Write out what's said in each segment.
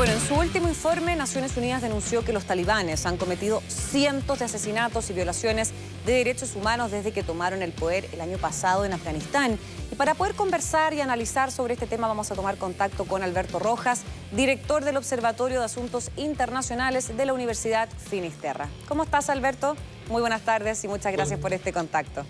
Bueno, en su último informe, Naciones Unidas denunció que los talibanes han cometido cientos de asesinatos y violaciones de derechos humanos desde que tomaron el poder el año pasado en Afganistán. Y para poder conversar y analizar sobre este tema vamos a tomar contacto con Alberto Rojas, director del Observatorio de Asuntos Internacionales de la Universidad Finisterra. ¿Cómo estás, Alberto? Muy buenas tardes y muchas gracias por este contacto.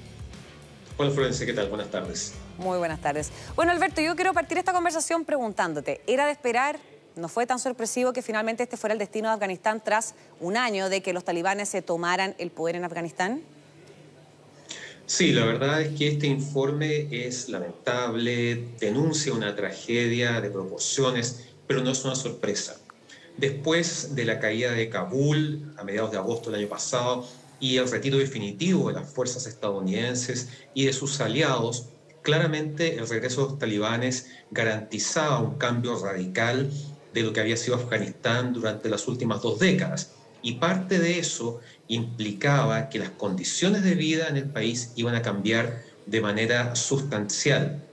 Hola Florencia, ¿qué tal? Buenas tardes. Muy buenas tardes. Bueno, Alberto, yo quiero partir esta conversación preguntándote, ¿era de esperar no fue tan sorpresivo que finalmente este fuera el destino de Afganistán tras un año de que los talibanes se tomaran el poder en Afganistán? Sí, la verdad es que este informe es lamentable, denuncia una tragedia de proporciones, pero no es una sorpresa. Después de la caída de Kabul a mediados de agosto del año pasado y el retiro definitivo de las fuerzas estadounidenses y de sus aliados, claramente el regreso de los talibanes garantizaba un cambio radical de lo que había sido Afganistán durante las últimas dos décadas. Y parte de eso implicaba que las condiciones de vida en el país iban a cambiar de manera sustancial,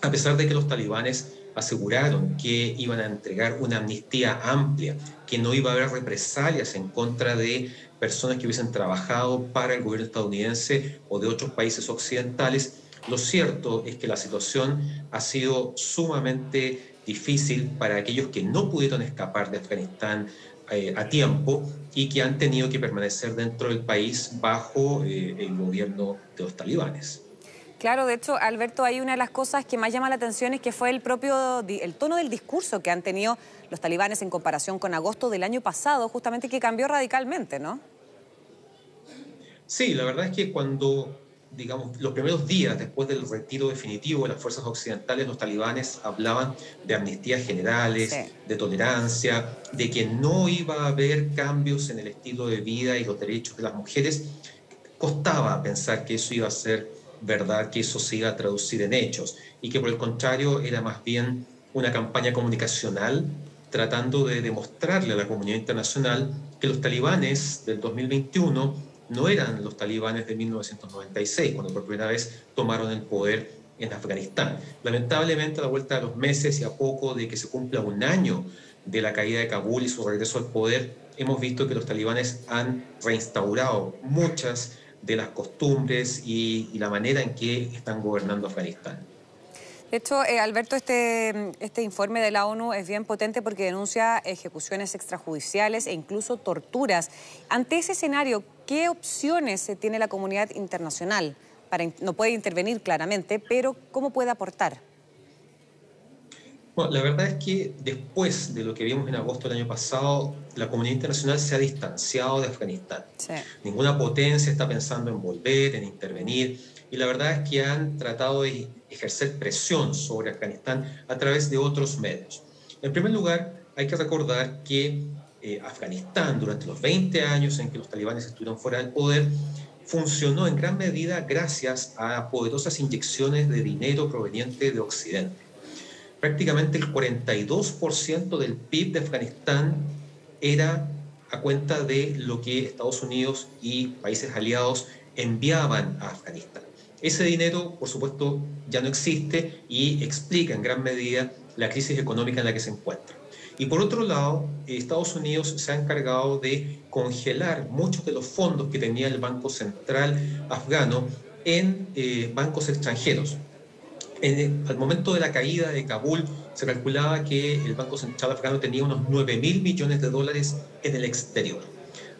a pesar de que los talibanes aseguraron que iban a entregar una amnistía amplia, que no iba a haber represalias en contra de personas que hubiesen trabajado para el gobierno estadounidense o de otros países occidentales. Lo cierto es que la situación ha sido sumamente difícil para aquellos que no pudieron escapar de Afganistán eh, a tiempo y que han tenido que permanecer dentro del país bajo eh, el gobierno de los talibanes. Claro, de hecho, Alberto, hay una de las cosas que más llama la atención es que fue el propio el tono del discurso que han tenido los talibanes en comparación con agosto del año pasado, justamente que cambió radicalmente, ¿no? Sí, la verdad es que cuando digamos, los primeros días después del retiro definitivo de las fuerzas occidentales, los talibanes hablaban de amnistías generales, de tolerancia, de que no iba a haber cambios en el estilo de vida y los derechos de las mujeres. Costaba pensar que eso iba a ser verdad, que eso se iba a traducir en hechos y que por el contrario era más bien una campaña comunicacional tratando de demostrarle a la comunidad internacional que los talibanes del 2021 no eran los talibanes de 1996, cuando por primera vez tomaron el poder en Afganistán. Lamentablemente, a la vuelta de los meses y a poco de que se cumpla un año de la caída de Kabul y su regreso al poder, hemos visto que los talibanes han reinstaurado muchas de las costumbres y, la manera en que están gobernando Afganistán. De hecho, eh, Alberto, este, este informe de la ONU es bien potente porque denuncia ejecuciones extrajudiciales e incluso torturas. Ante ese escenario, ¿qué opciones tiene la comunidad internacional? Para, no puede intervenir claramente, pero ¿cómo puede aportar? Bueno, la verdad es que después de lo que vimos en agosto del año pasado, la comunidad internacional se ha distanciado de Afganistán. Ninguna potencia está pensando en volver, en intervenir, y la verdad es que han tratado de ejercer presión sobre Afganistán a través de otros medios. En primer lugar, hay que recordar que eh, Afganistán, durante los 20 años en que los talibanes estuvieron fuera del poder, funcionó en gran medida gracias a poderosas inyecciones de dinero proveniente de Occidente. Prácticamente el 42% del PIB de Afganistán era a cuenta de lo que Estados Unidos y países aliados enviaban a Afganistán. Ese dinero, por supuesto, ya no existe y explica en gran medida la crisis económica en la que se encuentra. Y por otro lado, Estados Unidos se ha encargado de congelar muchos de los fondos que tenía el Banco Central afgano en eh, bancos extranjeros. En al momento de la caída de Kabul, se calculaba que el Banco Central afgano tenía unos 9 mil millones de dólares en el exterior.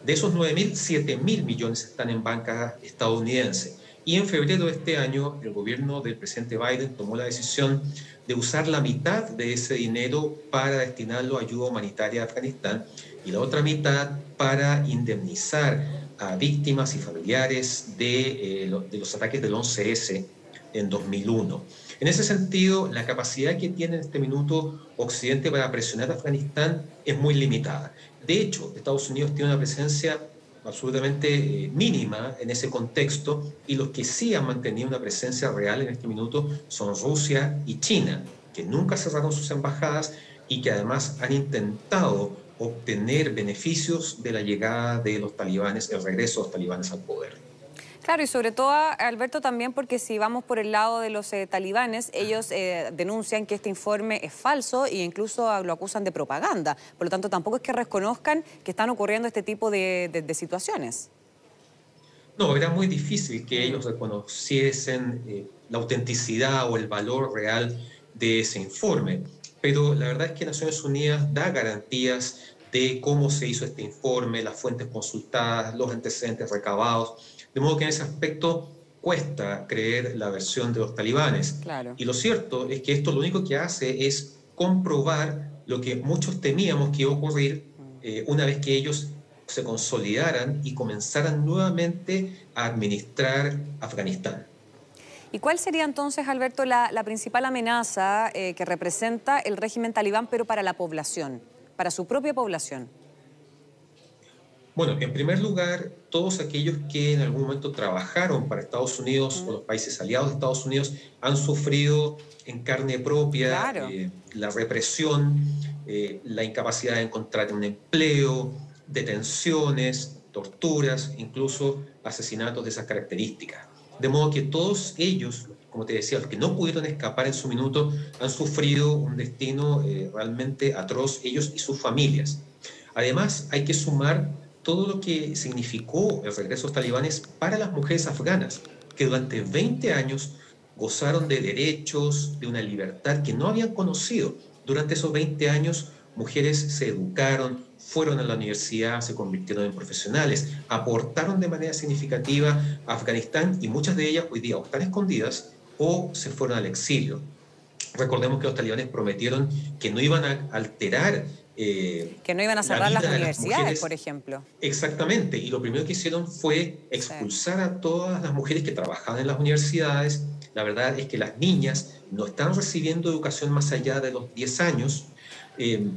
De esos 9 mil, 7 mil millones están en banca estadounidense. Y en febrero de este año, el gobierno del presidente Biden tomó la decisión de usar la mitad de ese dinero para destinarlo a ayuda humanitaria a Afganistán y la otra mitad para indemnizar a víctimas y familiares de, eh, los ataques del 11S en 2001. En ese sentido, la capacidad que tiene en este minuto Occidente para presionar a Afganistán es muy limitada. De hecho, Estados Unidos tiene una presencia absolutamente eh, mínima en ese contexto y los que sí han mantenido una presencia real en este minuto son Rusia y China, que nunca cerraron sus embajadas y que además han intentado obtener beneficios de la llegada de los talibanes, el regreso de los talibanes al poder. Claro, y sobre todo, Alberto, también porque si vamos por el lado de los eh, talibanes, ellos eh, denuncian que este informe es falso e incluso lo acusan de propaganda. Por lo tanto, tampoco es que reconozcan que están ocurriendo este tipo de, situaciones. No, era muy difícil que ellos reconociesen eh, la autenticidad o el valor real de ese informe. Pero la verdad es que Naciones Unidas da garantías de cómo se hizo este informe, las fuentes consultadas, los antecedentes recabados. De modo que en ese aspecto cuesta creer la versión de los talibanes. Claro. Y lo cierto es que esto lo único que hace es comprobar lo que muchos temíamos que iba a ocurrir eh, una vez que ellos se consolidaran y comenzaran nuevamente a administrar Afganistán. ¿Y cuál sería entonces, Alberto, la, principal amenaza eh, que representa el régimen talibán, pero para la población, para su propia población? Bueno, en primer lugar, todos aquellos que en algún momento trabajaron para Estados Unidos o los países aliados de Estados Unidos han sufrido en carne propia eh, la represión, eh, la incapacidad de encontrar un empleo, detenciones, torturas, incluso asesinatos de esas características. De modo que todos ellos, como te decía, los que no pudieron escapar en su minuto, han sufrido un destino eh, realmente atroz, ellos y sus familias. Además, hay que sumar todo lo que significó el regreso de los talibanes para las mujeres afganas, que durante 20 años gozaron de derechos, de una libertad que no habían conocido. Durante esos 20 años, mujeres se educaron, fueron a la universidad, se convirtieron en profesionales, aportaron de manera significativa a Afganistán y muchas de ellas hoy día están escondidas o se fueron al exilio. Recordemos que los talibanes prometieron que no iban a alterar eh, que no iban a cerrar las universidades, por ejemplo. Exactamente, y lo primero que hicieron fue expulsar a todas las mujeres que trabajaban en las universidades. La verdad es que las niñas no están recibiendo educación más allá de los 10 años. Eh,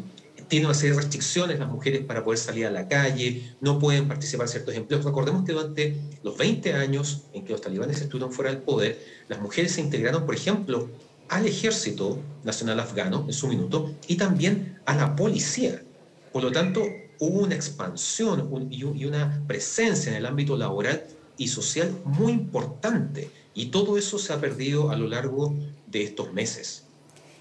tienen una serie de restricciones las mujeres para poder salir a la calle, no pueden participar en ciertos empleos. Recordemos que durante los 20 años en que los talibanes estuvieron fuera del poder, las mujeres se integraron, por ejemplo, al ejército nacional afgano en su minuto y también a la policía. Por lo tanto, hubo una expansión y una presencia en el ámbito laboral y social muy importante. Y todo eso se ha perdido a lo largo de estos meses.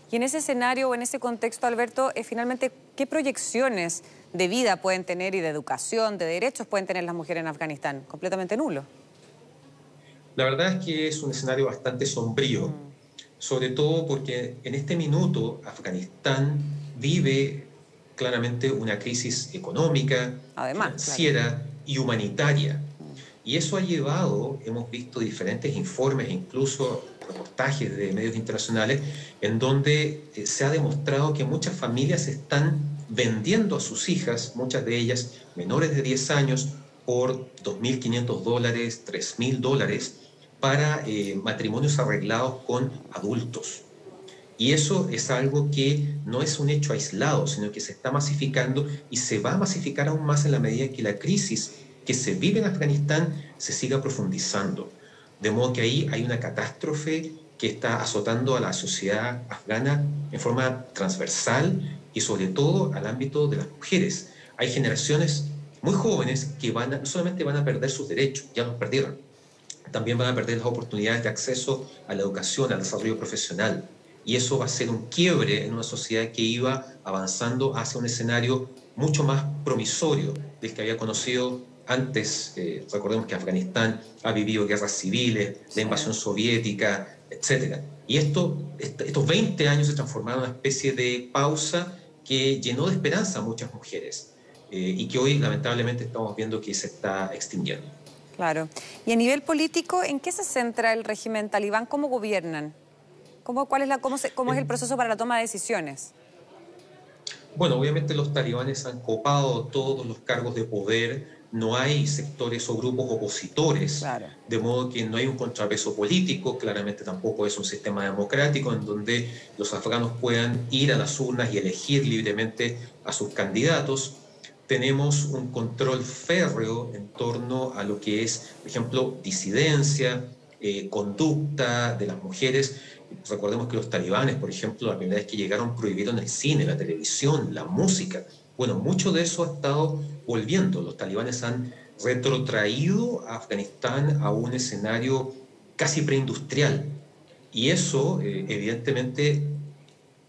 Y en ese escenario o en ese contexto, Alberto, eh, finalmente, ¿qué proyecciones de vida pueden tener y de educación, de derechos pueden tener las mujeres en Afganistán? Completamente nulo. La verdad es que es un escenario bastante sombrío. Mm sobre todo porque en este minuto Afganistán vive claramente una crisis económica, financiera y humanitaria. Y eso ha llevado, hemos visto diferentes informes, incluso reportajes de medios internacionales, en donde eh, se ha demostrado que muchas familias están vendiendo a sus hijas, muchas de ellas menores de 10 años, por 2.500 dólares, 3.000 dólares, para eh, matrimonios arreglados con adultos. Y eso es algo que no es un hecho aislado, sino que se está masificando y se va a masificar aún más en la medida que la crisis que se vive en Afganistán se siga profundizando. De modo que ahí hay una catástrofe que está azotando a la sociedad afgana en forma transversal y sobre todo al ámbito de las mujeres. Hay generaciones muy jóvenes que van no solamente van a perder sus derechos, ya los perdieron, también van a perder las oportunidades de acceso a la educación, al desarrollo profesional. Y eso va a ser un quiebre en una sociedad que iba avanzando hacia un escenario mucho más promisorio del que había conocido antes. Eh, recordemos que Afganistán ha vivido guerras civiles, la invasión soviética, etc. Y esto, estos 20 años se transformaron en una especie de pausa que llenó de esperanza a muchas mujeres eh, y que hoy lamentablemente estamos viendo que se está extinguiendo. Claro. Y a nivel político, ¿en qué se centra el régimen talibán? ¿Cómo gobiernan? ¿Cómo, cuál es la, cómo, cómo es el proceso para la toma de decisiones? Bueno, obviamente los talibanes han copado todos los cargos de poder, no hay sectores o grupos opositores, de modo que no hay un contrapeso político, claramente tampoco es un sistema democrático en donde los afganos puedan ir a las urnas y elegir libremente a sus candidatos tenemos un control férreo en torno a lo que es, por ejemplo, disidencia, eh, conducta de las mujeres. Recordemos que los talibanes, por ejemplo, la primera vez que llegaron prohibieron el cine, la televisión, la música. Bueno, mucho de eso ha estado volviendo. Los talibanes han retrotraído a Afganistán a un escenario casi preindustrial. Y eso, eh, evidentemente,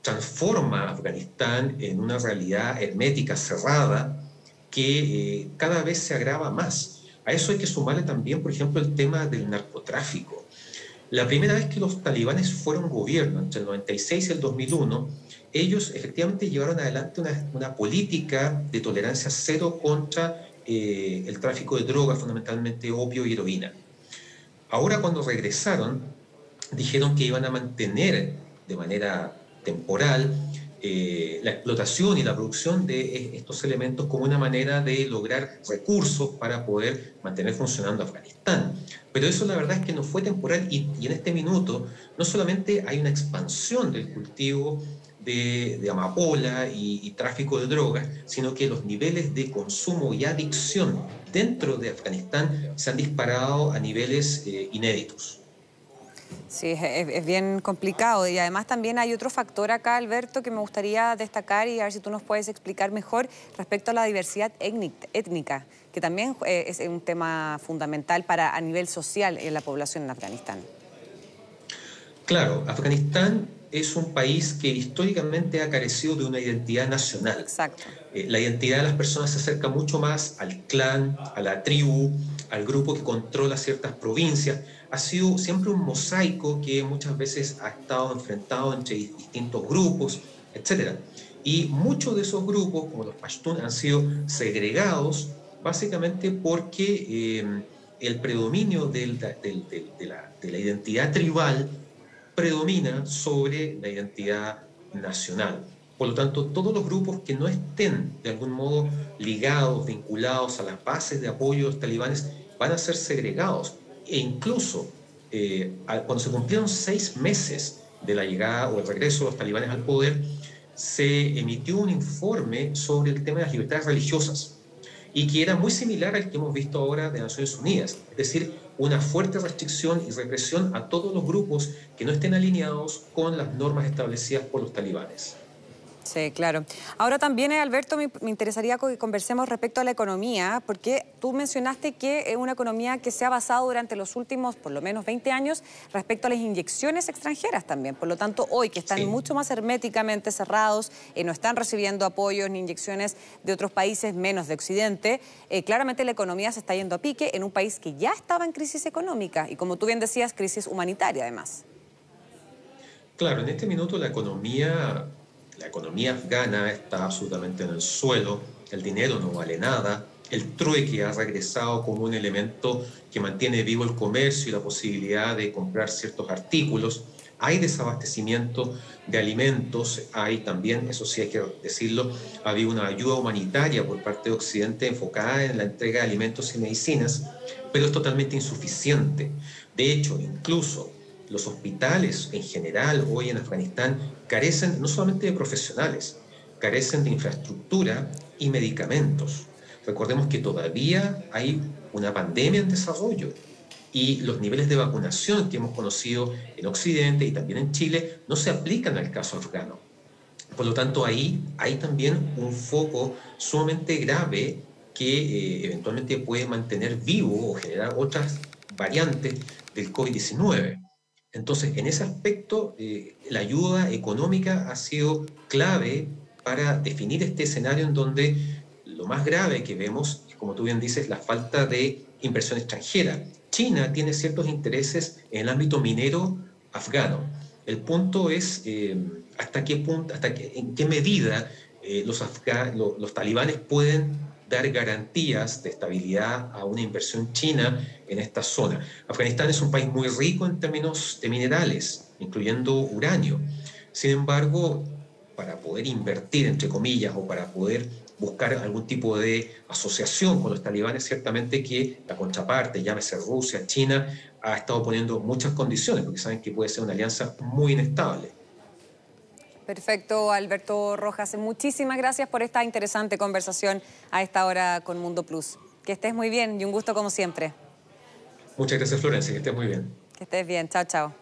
transforma a Afganistán en una realidad hermética, cerrada, que eh, cada vez se agrava más. A eso hay que sumarle también, por ejemplo, el tema del narcotráfico. La primera vez que los talibanes fueron gobierno, entre el 96 y el 2001, ellos efectivamente llevaron adelante una, una política de tolerancia cero contra eh, el tráfico de drogas, fundamentalmente opio y heroína. Ahora cuando regresaron, dijeron que iban a mantener de manera temporal eh, la explotación y la producción de estos elementos como una manera de lograr recursos para poder mantener funcionando Afganistán. Pero eso la verdad es que no fue temporal y, y en este minuto no solamente hay una expansión del cultivo de, amapola y, tráfico de drogas, sino que los niveles de consumo y adicción dentro de Afganistán se han disparado a niveles eh, inéditos. Sí, es, bien complicado y además también hay otro factor acá, Alberto, que me gustaría destacar y a ver si tú nos puedes explicar mejor respecto a la diversidad étnica, que también eh, es un tema fundamental para a nivel social en la población en Afganistán. Claro, Afganistán es un país que históricamente ha carecido de una identidad nacional. Exacto. Eh, la identidad de las personas se acerca mucho más al clan, a la tribu, al grupo que controla ciertas provincias. Ha sido siempre un mosaico que muchas veces ha estado enfrentado entre distintos grupos, etc. Y muchos de esos grupos, como los Pashtun, han sido segregados básicamente porque eh, el predominio de, la, de la identidad tribal predomina sobre la identidad nacional. Por lo tanto, todos los grupos que no estén de algún modo ligados, vinculados a las bases de apoyo de los talibanes, van a ser segregados. E incluso eh, cuando se cumplieron seis meses de la llegada o el regreso de los talibanes al poder, se emitió un informe sobre el tema de las libertades religiosas y que era muy similar al que hemos visto ahora de Naciones Unidas, es decir, una fuerte restricción y represión a todos los grupos que no estén alineados con las normas establecidas por los talibanes. Sí, claro. Ahora también, Alberto, me, interesaría que conversemos respecto a la economía, porque tú mencionaste que es una economía que se ha basado durante los últimos, por lo menos 20 años, respecto a las inyecciones extranjeras también. Por lo tanto, hoy que están mucho más herméticamente cerrados, eh, no están recibiendo apoyos ni inyecciones de otros países, menos de Occidente, eh, claramente la economía se está yendo a pique en un país que ya estaba en crisis económica y, como tú bien decías, crisis humanitaria además. Claro, en este minuto la economía la economía afgana está absolutamente en el suelo, el dinero no vale nada, el trueque ha regresado como un elemento que mantiene vivo el comercio y la posibilidad de comprar ciertos artículos. Hay desabastecimiento de alimentos, hay también, eso sí hay que decirlo, ha habido una ayuda humanitaria por parte de Occidente enfocada en la entrega de alimentos y medicinas, pero es totalmente insuficiente. De hecho, incluso los hospitales en general hoy en Afganistán carecen no solamente de profesionales, carecen de infraestructura y medicamentos. Recordemos que todavía hay una pandemia en desarrollo y los niveles de vacunación que hemos conocido en Occidente y también en Chile no se aplican al caso afgano. Por lo tanto, ahí hay también un foco sumamente grave que eh, eventualmente puede mantener vivo o generar otras variantes del COVID-19. Entonces, en ese aspecto, eh, la ayuda económica ha sido clave para definir este escenario en donde lo más grave que vemos, como tú bien dices, la falta de inversión extranjera. China tiene ciertos intereses en el ámbito minero afgano. El punto es eh, hasta qué punto, hasta qué, en qué medida eh, los, los talibanes pueden dar garantías de estabilidad a una inversión china en esta zona. Afganistán es un país muy rico en términos de minerales, incluyendo uranio. Sin embargo, para poder invertir, entre comillas, o para poder buscar algún tipo de asociación con los talibanes, ciertamente que la contraparte, llámese Rusia, China, ha estado poniendo muchas condiciones, porque saben que puede ser una alianza muy inestable. Perfecto, Alberto Rojas. Muchísimas gracias por esta interesante conversación a esta hora con Mundo Plus. Que estés muy bien y un gusto como siempre. Muchas gracias, Florencia. Que estés muy bien. Que estés bien. Chao, chao.